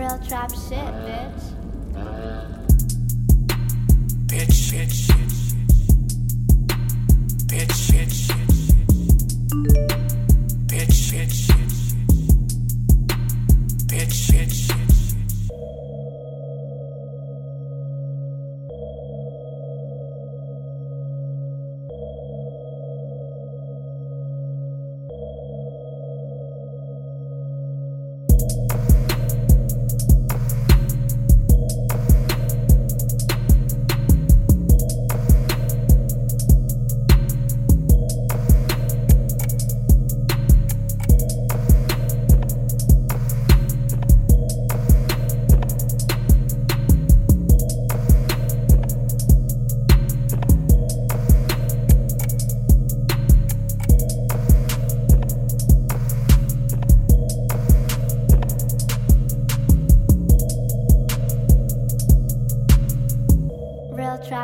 Real trap shit, bitch. Bitch,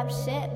upset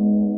Música